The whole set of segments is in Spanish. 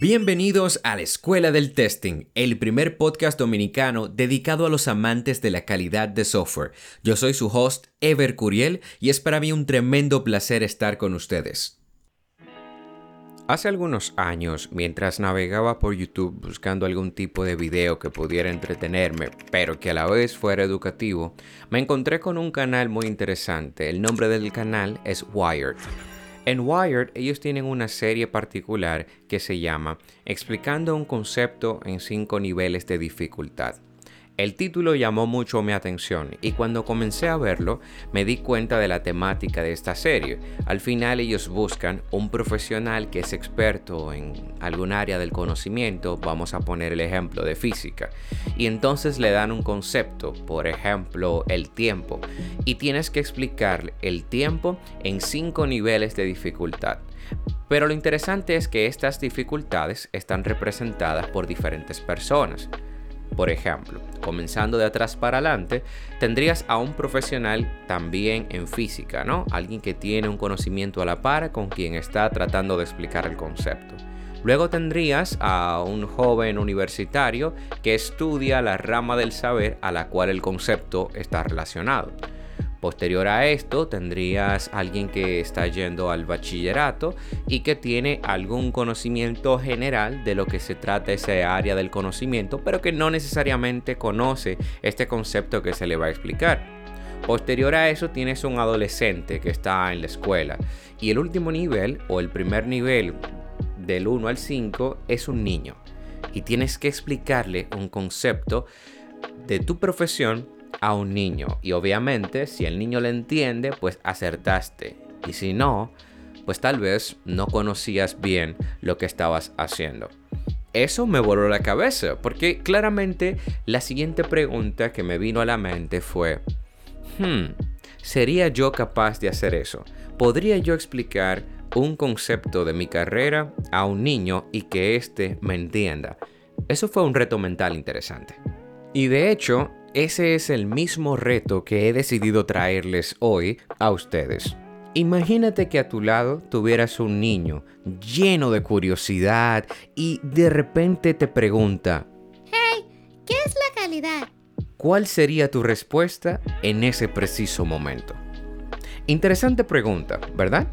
Bienvenidos a la Escuela del Testing, el primer podcast dominicano dedicado a los amantes de la calidad de software. Yo soy su host, Ever Curiel, y es para mí un tremendo placer estar con ustedes. Hace algunos años, mientras navegaba por YouTube buscando algún tipo de video que pudiera entretenerme, pero que a la vez fuera educativo, me encontré con un canal muy interesante. El nombre del canal es Wired. En Wired ellos tienen una serie particular que se llama Explicando un concepto en cinco niveles de dificultad. El título llamó mucho mi atención y cuando comencé a verlo me di cuenta de la temática de esta serie. Al final ellos buscan un profesional que es experto en algún área del conocimiento, vamos a poner el ejemplo de física, y entonces le dan un concepto, por ejemplo el tiempo, y tienes que explicar el tiempo en cinco niveles de dificultad. Pero lo interesante es que estas dificultades están representadas por diferentes personas. Por ejemplo, comenzando de atrás para adelante, tendrías a un profesional también en física, ¿no? Alguien que tiene un conocimiento a la par con quien está tratando de explicar el concepto. Luego tendrías a un joven universitario que estudia la rama del saber a la cual el concepto está relacionado. Posterior a esto, tendrías alguien que está yendo al bachillerato y que tiene algún conocimiento general de lo que se trata ese área del conocimiento, pero que no necesariamente conoce este concepto que se le va a explicar. Posterior a eso tienes un adolescente que está en la escuela y el último nivel o el primer nivel del 1 al 5 es un niño y tienes que explicarle un concepto de tu profesión a un niño. Y obviamente, si el niño le entiende, pues acertaste. Y si no, pues tal vez no conocías bien lo que estabas haciendo. Eso me voló la cabeza, porque claramente la siguiente pregunta que me vino a la mente fue, hmm, ¿sería yo capaz de hacer eso? ¿Podría yo explicar un concepto de mi carrera a un niño y que éste me entienda? Eso fue un reto mental interesante. Y de hecho, ese es el mismo reto que he decidido traerles hoy a ustedes. Imagínate que a tu lado tuvieras un niño lleno de curiosidad y de repente te pregunta, Hey, ¿qué es la calidad? ¿Cuál sería tu respuesta en ese preciso momento? Interesante pregunta, ¿verdad?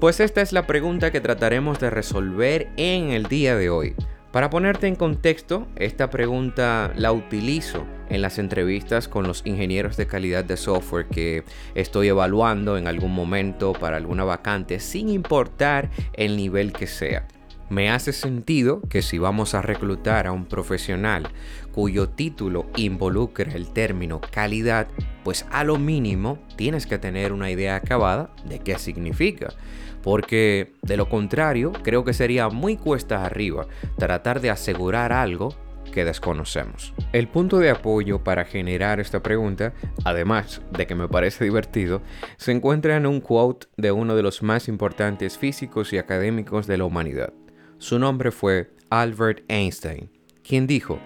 Pues esta es la pregunta que trataremos de resolver en el día de hoy. Para ponerte en contexto, esta pregunta la utilizo en las entrevistas con los ingenieros de calidad de software que estoy evaluando en algún momento para alguna vacante, sin importar el nivel que sea. Me hace sentido que si vamos a reclutar a un profesional cuyo título involucra el término calidad, pues a lo mínimo tienes que tener una idea acabada de qué significa porque de lo contrario creo que sería muy cuesta arriba tratar de asegurar algo que desconocemos. El punto de apoyo para generar esta pregunta, además de que me parece divertido, se encuentra en un quote de uno de los más importantes físicos y académicos de la humanidad. Su nombre fue Albert Einstein, quien dijo,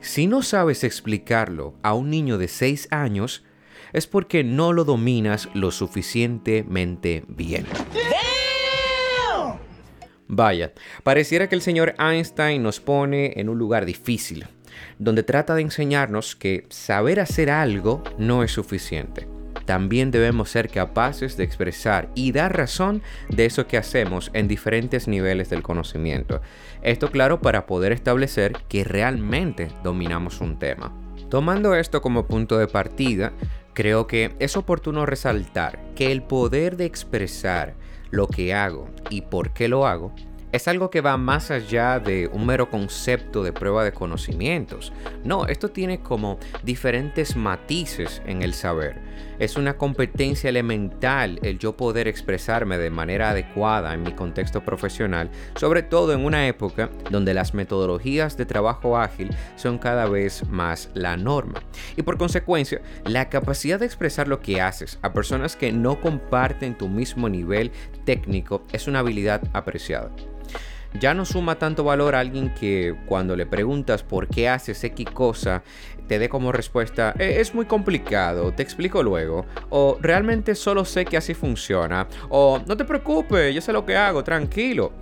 si no sabes explicarlo a un niño de 6 años, es porque no lo dominas lo suficientemente bien. Vaya, pareciera que el señor Einstein nos pone en un lugar difícil, donde trata de enseñarnos que saber hacer algo no es suficiente. También debemos ser capaces de expresar y dar razón de eso que hacemos en diferentes niveles del conocimiento. Esto claro para poder establecer que realmente dominamos un tema. Tomando esto como punto de partida, creo que es oportuno resaltar que el poder de expresar lo que hago y por qué lo hago es algo que va más allá de un mero concepto de prueba de conocimientos. No, esto tiene como diferentes matices en el saber. Es una competencia elemental el yo poder expresarme de manera adecuada en mi contexto profesional, sobre todo en una época donde las metodologías de trabajo ágil son cada vez más la norma. Y por consecuencia, la capacidad de expresar lo que haces a personas que no comparten tu mismo nivel técnico es una habilidad apreciada ya no suma tanto valor a alguien que cuando le preguntas por qué haces X cosa, te dé como respuesta, e, es muy complicado, te explico luego, o realmente solo sé que así funciona, o no te preocupes, yo sé lo que hago, tranquilo.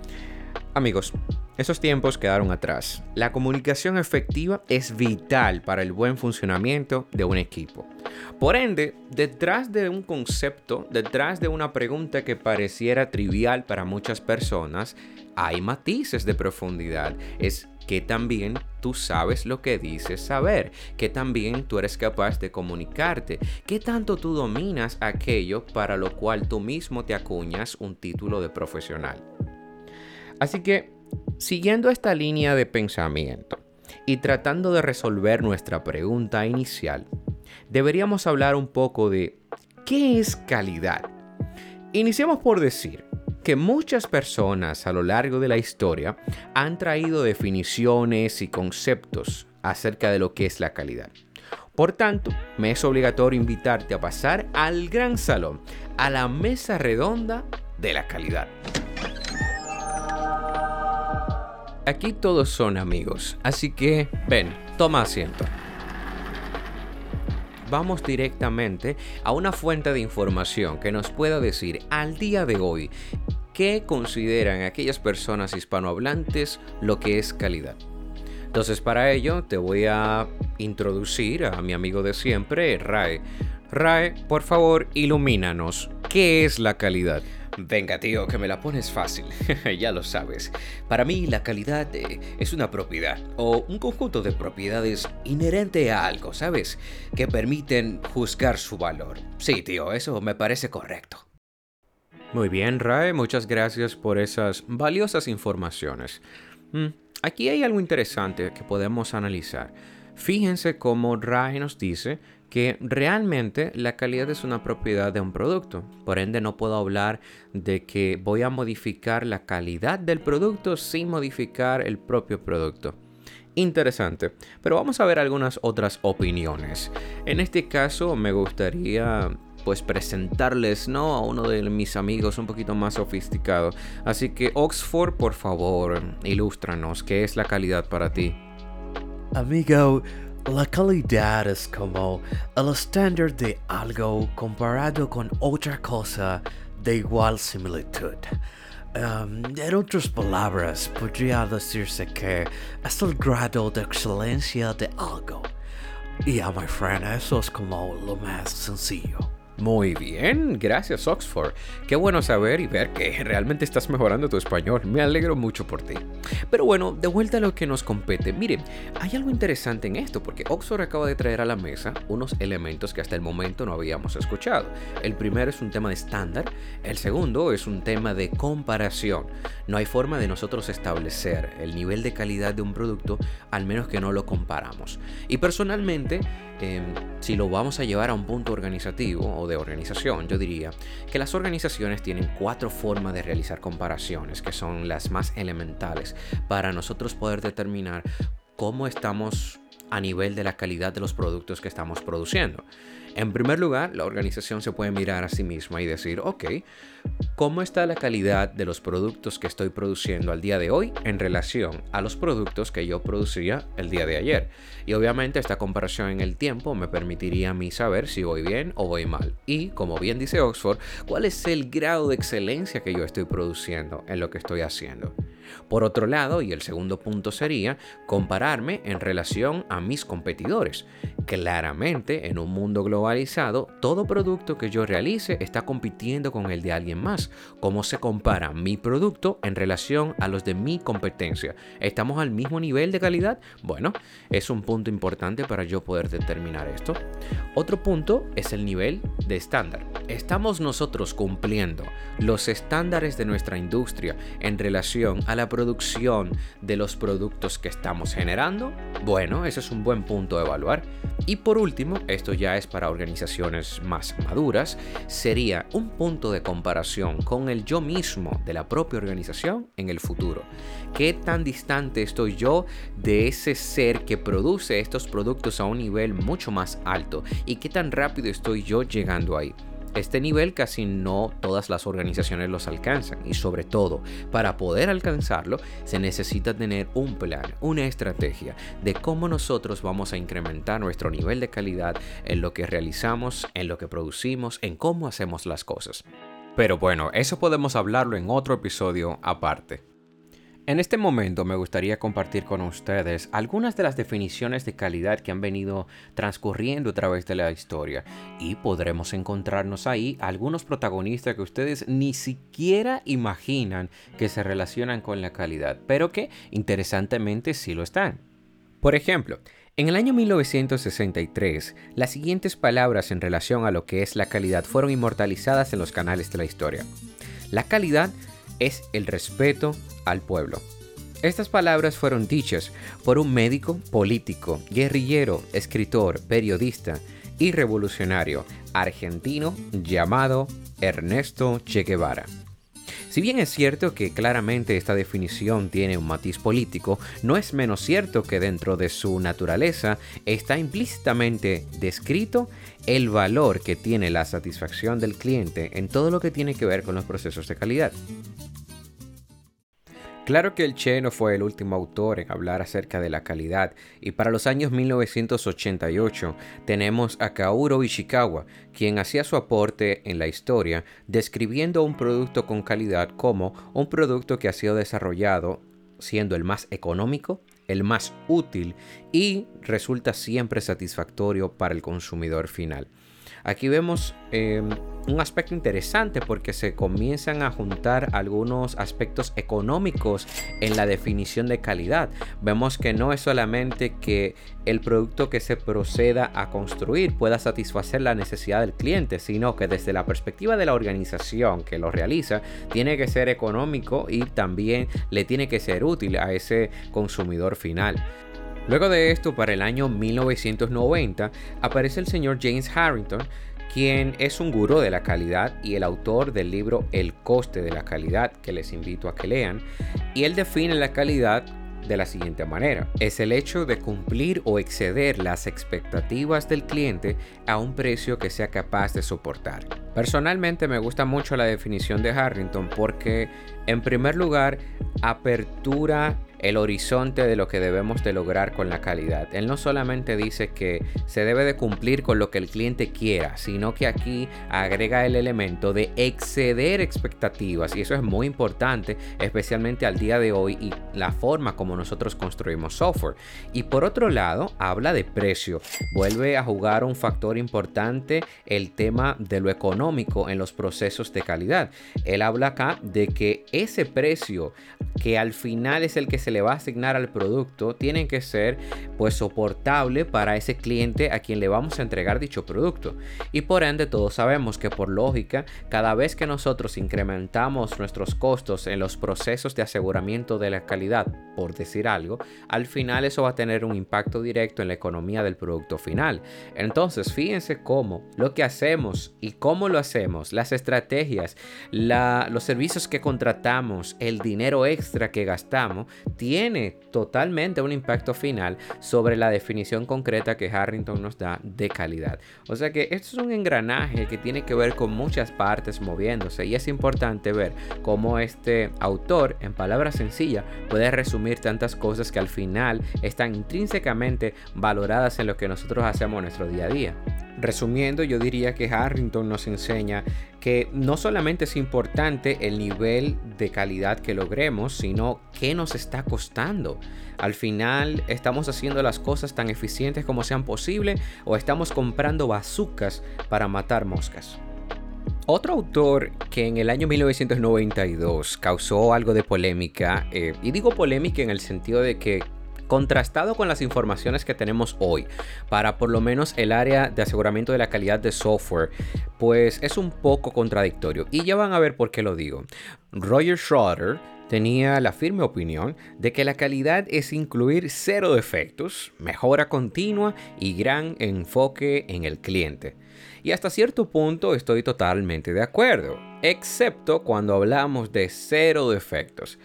Amigos, Esos tiempos quedaron atrás. La comunicación efectiva es vital para el buen funcionamiento de un equipo. Por ende, detrás de un concepto, detrás de una pregunta que pareciera trivial para muchas personas, hay matices de profundidad. Es que también tú sabes lo que dices saber, que también tú eres capaz de comunicarte, que tanto tú dominas aquello para lo cual tú mismo te acuñas un título de profesional. Así que, siguiendo esta línea de pensamiento y tratando de resolver nuestra pregunta inicial, deberíamos hablar un poco de ¿qué es calidad? Iniciamos por decir, que muchas personas a lo largo de la historia han traído definiciones y conceptos acerca de lo que es la calidad. Por tanto, me es obligatorio invitarte a pasar al gran salón, a la mesa redonda de la calidad. Aquí todos son amigos, así que ven, toma asiento. Vamos directamente a una fuente de información que nos pueda decir al día de hoy qué consideran aquellas personas hispanohablantes lo que es calidad. Entonces para ello te voy a introducir a mi amigo de siempre, Rae. Rae, por favor, ilumínanos. ¿Qué es la calidad? Venga, tío, que me la pones fácil. ya lo sabes. Para mí, la calidad eh, es una propiedad o un conjunto de propiedades inherente a algo, ¿sabes? Que permiten juzgar su valor. Sí, tío, eso me parece correcto. Muy bien, Rae, muchas gracias por esas valiosas informaciones. Mm, aquí hay algo interesante que podemos analizar. Fíjense cómo Rae nos dice que realmente la calidad es una propiedad de un producto. Por ende, no puedo hablar de que voy a modificar la calidad del producto sin modificar el propio producto. Interesante, pero vamos a ver algunas otras opiniones. En este caso me gustaría pues presentarles, ¿no? A uno de mis amigos un poquito más sofisticado. Así que Oxford, por favor, ilústranos, ¿qué es la calidad para ti? Amigo, la calidad es como el estándar de algo comparado con otra cosa de igual similitud. Um, en otras palabras, podría decirse que es el grado de excelencia de algo. Y a mi friend, eso es como lo más sencillo. Muy bien, gracias Oxford. Qué bueno saber y ver que realmente estás mejorando tu español. Me alegro mucho por ti. Pero bueno, de vuelta a lo que nos compete. Miren, hay algo interesante en esto porque Oxford acaba de traer a la mesa unos elementos que hasta el momento no habíamos escuchado. El primero es un tema de estándar, el segundo es un tema de comparación. No hay forma de nosotros establecer el nivel de calidad de un producto al menos que no lo comparamos. Y personalmente, em, si lo vamos a llevar a un punto organizativo o de organización, yo diría que las organizaciones tienen cuatro formas de realizar comparaciones, que son las más elementales, para nosotros poder determinar cómo estamos a nivel de la calidad de los productos que estamos produciendo. En primer lugar, la organización se puede mirar a sí misma y decir, ok, ¿cómo está la calidad de los productos que estoy produciendo al día de hoy en relación a los productos que yo producía el día de ayer? Y obviamente esta comparación en el tiempo me permitiría a mí saber si voy bien o voy mal. Y, como bien dice Oxford, cuál es el grado de excelencia que yo estoy produciendo en lo que estoy haciendo. Por otro lado, y el segundo punto sería compararme en relación a mis competidores. Claramente, en un mundo globalizado, todo producto que yo realice está compitiendo con el de alguien más. ¿Cómo se compara mi producto en relación a los de mi competencia? ¿Estamos al mismo nivel de calidad? Bueno, es un punto importante para yo poder determinar esto. Otro punto es el nivel de estándar. ¿Estamos nosotros cumpliendo los estándares de nuestra industria en relación a la producción de los productos que estamos generando? Bueno, ese es un buen punto a evaluar. Y por último, esto ya es para organizaciones más maduras, sería un punto de comparación con el yo mismo de la propia organización en el futuro. ¿Qué tan distante estoy yo de ese ser que produce estos productos a un nivel mucho más alto? ¿Y qué tan rápido estoy yo llegando ahí? Este nivel casi no todas las organizaciones los alcanzan y sobre todo para poder alcanzarlo se necesita tener un plan, una estrategia de cómo nosotros vamos a incrementar nuestro nivel de calidad en lo que realizamos, en lo que producimos, en cómo hacemos las cosas. Pero bueno, eso podemos hablarlo en otro episodio aparte. En este momento me gustaría compartir con ustedes algunas de las definiciones de calidad que han venido transcurriendo a través de la historia y podremos encontrarnos ahí algunos protagonistas que ustedes ni siquiera imaginan que se relacionan con la calidad, pero que interesantemente sí lo están. Por ejemplo, en el año 1963, las siguientes palabras en relación a lo que es la calidad fueron inmortalizadas en los canales de la historia. La calidad es el respeto al pueblo. Estas palabras fueron dichas por un médico, político, guerrillero, escritor, periodista y revolucionario argentino llamado Ernesto Che Guevara. Si bien es cierto que claramente esta definición tiene un matiz político, no es menos cierto que dentro de su naturaleza está implícitamente descrito el valor que tiene la satisfacción del cliente en todo lo que tiene que ver con los procesos de calidad. Claro que el Che no fue el último autor en hablar acerca de la calidad, y para los años 1988 tenemos a Kaoru Ishikawa, quien hacía su aporte en la historia describiendo un producto con calidad como un producto que ha sido desarrollado siendo el más económico, el más útil y resulta siempre satisfactorio para el consumidor final. Aquí vemos em, un aspecto interesante porque se comienzan a juntar algunos aspectos económicos en la definición de calidad. Vemos que no es solamente que el producto que se proceda a construir pueda satisfacer la necesidad del cliente, sino que desde la perspectiva de la organización que lo realiza, tiene que ser económico y también le tiene que ser útil a ese consumidor final. Luego de esto, para el año 1990, aparece el señor James Harrington, quien es un gurú de la calidad y el autor del libro El coste de la calidad, que les invito a que lean, y él define la calidad de la siguiente manera. Es el hecho de cumplir o exceder las expectativas del cliente a un precio que sea capaz de soportar. Personalmente me gusta mucho la definición de Harrington porque en primer lugar apertura el horizonte de lo que debemos de lograr con la calidad. Él no solamente dice que se debe de cumplir con lo que el cliente quiera, sino que aquí agrega el elemento de exceder expectativas y eso es muy importante, especialmente al día de hoy y la forma como nosotros construimos software. Y por otro lado, habla de precio. Vuelve a jugar un factor importante el tema de lo económico en los procesos de calidad. Él habla acá de que ese precio que al final es el que se le va a asignar al producto tienen que ser pues soportable para ese cliente a quien le vamos a entregar dicho producto. Y por ende todos sabemos que por lógica, cada vez que nosotros incrementamos nuestros costos en los procesos de aseguramiento de la calidad, por decir algo, al final eso va a tener un impacto directo en la economía del producto final. Entonces, fíjense cómo lo que hacemos y cómo lo hacemos, las estrategias, los servicios que contratamos, el dinero extra que gastamos, tiene totalmente un impacto final sobre la definición concreta que Harrington nos da de calidad. O sea que esto es un engranaje que tiene que ver con muchas partes moviéndose y es importante ver cómo este autor, en palabras sencillas, puede resumir tantas cosas que al final están intrínsecamente valoradas en lo que nosotros hacemos en nuestro día a día. Resumiendo, yo diría que Harrington nos enseña que no solamente es importante el nivel de calidad que logremos, sino qué nos está costando. Al final, ¿estamos haciendo las cosas tan eficientes como sean posible o estamos comprando bazucas para matar moscas? Otro autor que en el año 1992 causó algo de polémica, eh, y digo polémica en el sentido de que contrastado con las informaciones que tenemos hoy para por lo menos el área de aseguramiento de la calidad de software, pues es un poco contradictorio. Y ya van a ver por qué lo digo. Roger Schroeder tenía la firme opinión de que la calidad es incluir cero defectos, mejora continua y gran enfoque en el cliente. Y hasta cierto punto estoy totalmente de acuerdo, excepto cuando hablamos de cero defectos.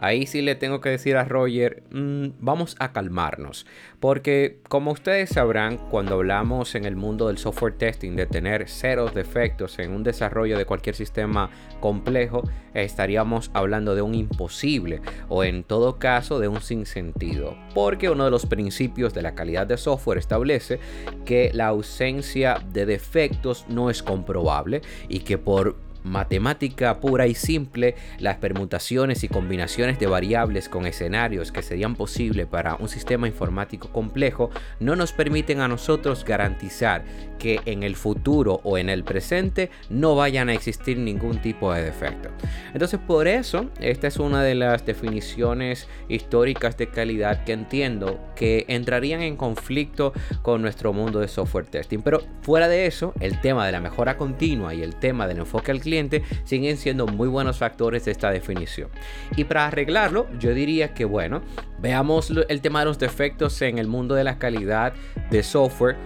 Ahí sí le tengo que decir a Roger, mm, vamos a calmarnos, porque como ustedes sabrán, cuando hablamos en el mundo del software testing de tener ceros defectos en un desarrollo de cualquier sistema complejo, estaríamos hablando de un imposible o en todo caso de un sinsentido, porque uno de los principios de la calidad de software establece que la ausencia de defectos no es comprobable y que por matemática pura y simple, las permutaciones y combinaciones de variables con escenarios que serían posibles para un sistema informático complejo no nos permiten a nosotros garantizar que en el futuro o en el presente no vayan a existir ningún tipo de defecto. Entonces por eso esta es una de las definiciones históricas de calidad que entiendo que entrarían en conflicto con nuestro mundo de software testing. Pero fuera de eso, el tema de la mejora continua y el tema del enfoque al cliente siguen siendo muy buenos factores de esta definición. Y para arreglarlo, yo diría que bueno, veamos el tema de los defectos en el mundo de la calidad de software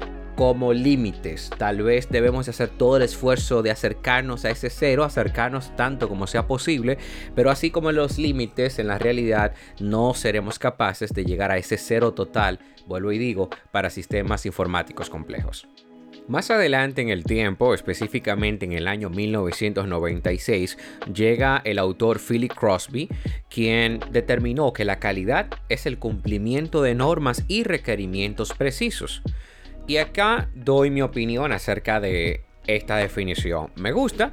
como límites. Tal vez debemos hacer todo el esfuerzo de acercarnos a ese cero, acercarnos tanto como sea posible, pero así como los límites en la realidad no seremos capaces de llegar a ese cero total, vuelvo y digo, para sistemas informáticos complejos. Más adelante en el tiempo, específicamente en el año 1996, llega el autor Philip Crosby, quien determinó que la calidad es el cumplimiento de normas y requerimientos precisos. Y acá doy mi opinión acerca de esta definición. Me gusta,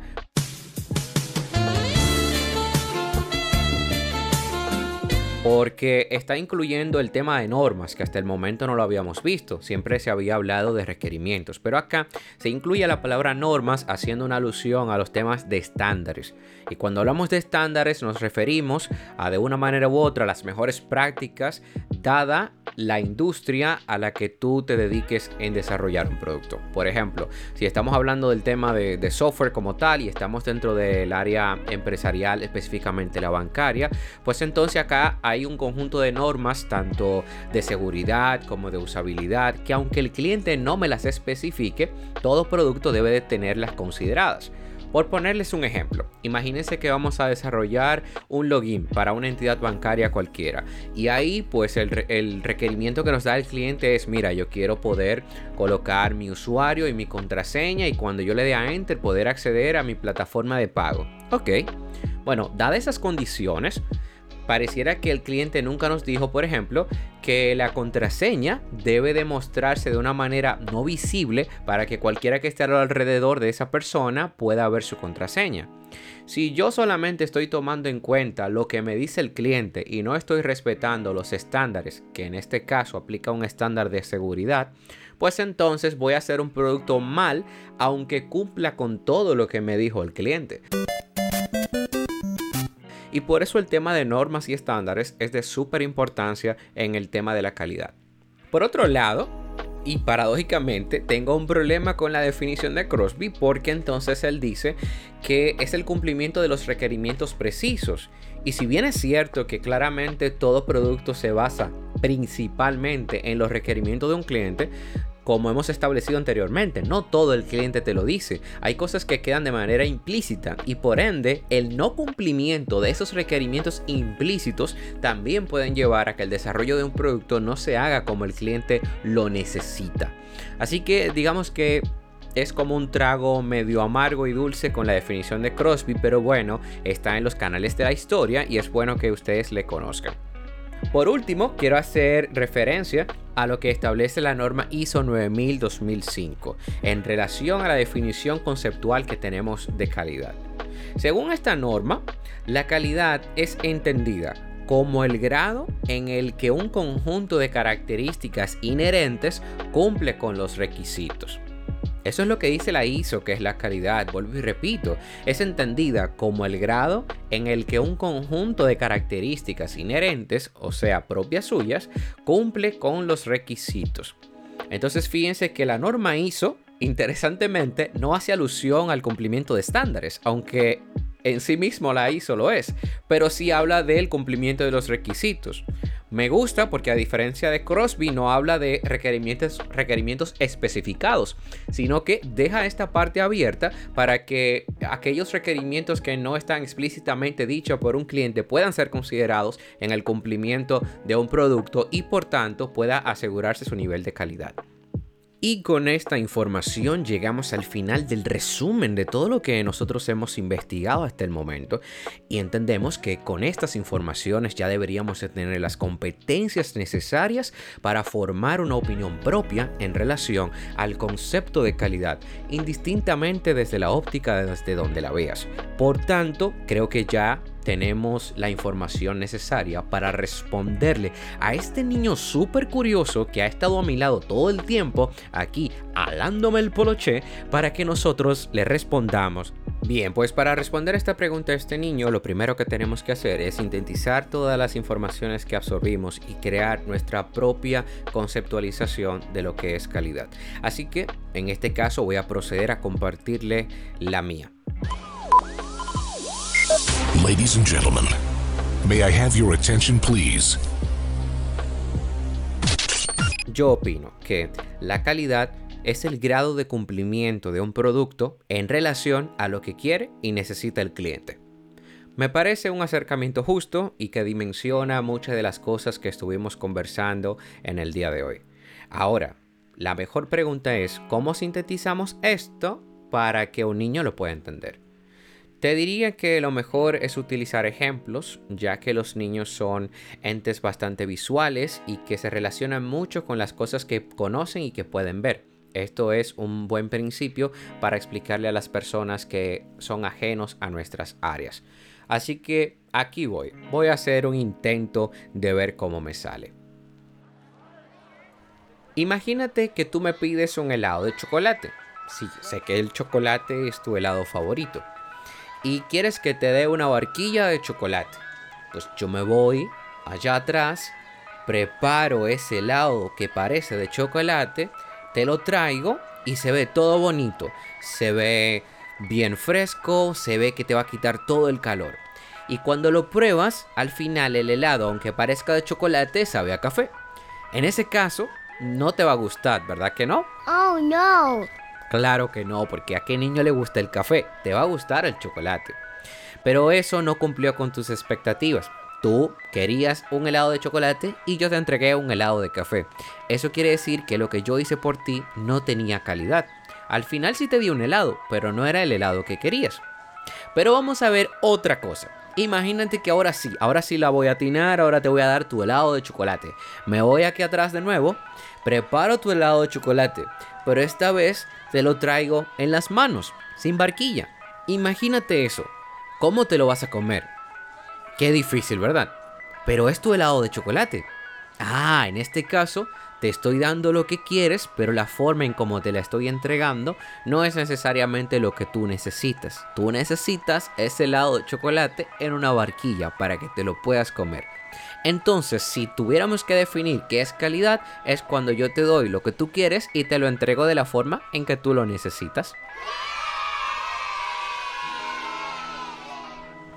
porque está incluyendo el tema de normas, que hasta el momento no lo habíamos visto, siempre se había hablado de requerimientos, pero acá se incluye la palabra normas haciendo una alusión a los temas de estándares. Y cuando hablamos de estándares nos referimos a de una manera u otra las mejores prácticas dada la industria a la que tú te dediques en desarrollar un producto. Por ejemplo, si estamos hablando del tema de, de software como tal y estamos dentro del área empresarial, específicamente la bancaria, pues entonces acá hay un conjunto de normas, tanto de seguridad como de usabilidad, que aunque el cliente no me las especifique, todo producto debe de tenerlas consideradas. Por ponerles un ejemplo, imagínense que vamos a desarrollar un login para una entidad bancaria cualquiera y ahí pues el, el, requerimiento que nos da el cliente es, mira, yo quiero poder colocar mi usuario y mi contraseña y cuando yo le dé a enter poder acceder a mi plataforma de pago. Ok, bueno, dadas esas condiciones, pareciera que el cliente nunca nos dijo, por ejemplo, que la contraseña debe demostrarse de una manera no visible para que cualquiera que esté alrededor de esa persona pueda ver su contraseña. Si yo solamente estoy tomando en cuenta lo que me dice el cliente y no estoy respetando los estándares, que en este caso aplica un estándar de seguridad, pues entonces voy a hacer un producto mal aunque cumpla con todo lo que me dijo el cliente. Y por eso el tema de normas y estándares es de súper importancia en el tema de la calidad. Por otro lado, y paradójicamente tengo un problema con la definición de Crosby porque entonces él dice que es el cumplimiento de los requerimientos precisos. Y si bien es cierto que claramente todo producto se basa principalmente en los requerimientos de un cliente, como hemos establecido anteriormente, no todo el cliente te lo dice. Hay cosas que quedan de manera implícita y por ende el no cumplimiento de esos requerimientos implícitos también pueden llevar a que el desarrollo de un producto no se haga como el cliente lo necesita. Así que digamos que es como un trago medio amargo y dulce con la definición de Crosby, pero bueno, está en los canales de la historia y es bueno que ustedes le conozcan. Por último, quiero hacer referencia a lo que establece la norma ISO 9000-2005 en relación a la definición conceptual que tenemos de calidad. Según esta norma, la calidad es entendida como el grado en el que un conjunto de características inherentes cumple con los requisitos. Eso es lo que dice la ISO, que es la calidad, vuelvo y repito, es entendida como el grado en el que un conjunto de características inherentes, o sea, propias suyas, cumple con los requisitos. Entonces fíjense que la norma ISO, interesantemente, no hace alusión al cumplimiento de estándares, aunque en sí mismo la ISO lo es, pero sí habla del cumplimiento de los requisitos. Me gusta porque a diferencia de Crosby no habla de requerimientos, requerimientos especificados, sino que deja esta parte abierta para que aquellos requerimientos que no están explícitamente dichos por un cliente puedan ser considerados en el cumplimiento de un producto y por tanto pueda asegurarse su nivel de calidad. Y con esta información llegamos al final del resumen de todo lo que nosotros hemos investigado hasta el momento y entendemos que con estas informaciones ya deberíamos tener las competencias necesarias para formar una opinión propia en relación al concepto de calidad, indistintamente desde la óptica desde donde la veas. Por tanto, creo que ya tenemos la información necesaria para responderle a este niño súper curioso que ha estado a mi lado todo el tiempo aquí alándome el poloche para que nosotros le respondamos. Bien, pues para responder esta pregunta a este niño, lo primero que tenemos que hacer es sintetizar todas las informaciones que absorbimos y crear nuestra propia conceptualización de lo que es calidad. Así que en este caso voy a proceder a compartirle la mía. Ladies and gentlemen, may I have your attention, please? Yo opino que la calidad es el grado de cumplimiento de un producto en relación a lo que quiere y necesita el cliente. Me parece un acercamiento justo y que dimensiona muchas de las cosas que estuvimos conversando en el día de hoy. Ahora, la mejor pregunta es, ¿cómo sintetizamos esto para que un niño lo pueda entender? Te diría que lo mejor es utilizar ejemplos, ya que los niños son entes bastante visuales y que se relacionan mucho con las cosas que conocen y que pueden ver. Esto es un buen principio para explicarle a las personas que son ajenos a nuestras áreas. Así que aquí voy. Voy a hacer un intento de ver cómo me sale. Imagínate que tú me pides un helado de chocolate. Sí, sé que el chocolate es tu helado favorito y quieres que te dé una barquilla de chocolate. Pues yo me voy allá atrás, preparo ese helado que parece de chocolate, te lo traigo y se ve todo bonito. Se ve bien fresco, se ve que te va a quitar todo el calor. Y cuando lo pruebas, al final el helado, aunque parezca de chocolate, sabe a café. En ese caso, no te va a gustar, ¿verdad que no? Oh no. Claro que no, porque a qué niño le gusta el café, te va a gustar el chocolate. Pero eso no cumplió con tus expectativas. Tú querías un helado de chocolate y yo te entregué un helado de café. Eso quiere decir que lo que yo hice por ti no tenía calidad. Al final sí te di un helado, pero no era el helado que querías. Pero vamos a ver otra cosa. Imagínate que ahora sí, ahora sí la voy a atinar, ahora te voy a dar tu helado de chocolate. Me voy aquí atrás de nuevo, preparo tu helado de chocolate, pero esta vez te lo traigo en las manos, sin barquilla. Imagínate eso. ¿Cómo te lo vas a comer? Qué difícil, ¿verdad? Pero es tu helado de chocolate. Ah, en este caso te estoy dando lo que quieres, pero la forma en cómo te la estoy entregando no es necesariamente lo que tú necesitas. Tú necesitas ese helado de chocolate en una barquilla para que te lo puedas comer. Entonces, si tuviéramos que definir qué es calidad, es cuando yo te doy lo que tú quieres y te lo entrego de la forma en que tú lo necesitas.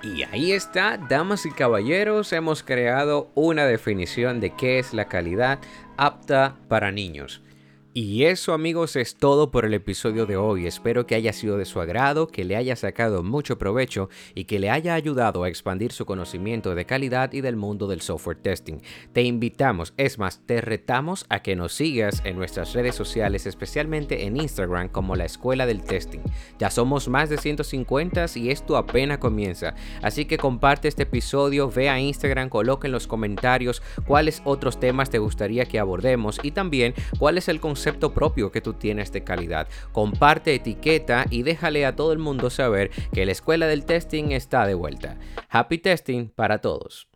Y ahí está, damas y caballeros, hemos creado una definición de qué es la calidad apta para niños. Y eso amigos es todo por el episodio de hoy. Espero que haya sido de su agrado, que le haya sacado mucho provecho y que le haya ayudado a expandir su conocimiento de calidad y del mundo del software testing. Te invitamos, es más, te retamos a que nos sigas en nuestras redes sociales, especialmente en Instagram como la Escuela del Testing. Ya somos más de 150 y esto apenas comienza. Así que comparte este episodio, ve a Instagram, coloca en los comentarios cuáles otros temas te gustaría que abordemos y también cuál es el concepto concepto propio que tú tienes de calidad. Comparte etiqueta y déjale a todo el mundo saber que la escuela del testing está de vuelta. Happy testing para todos.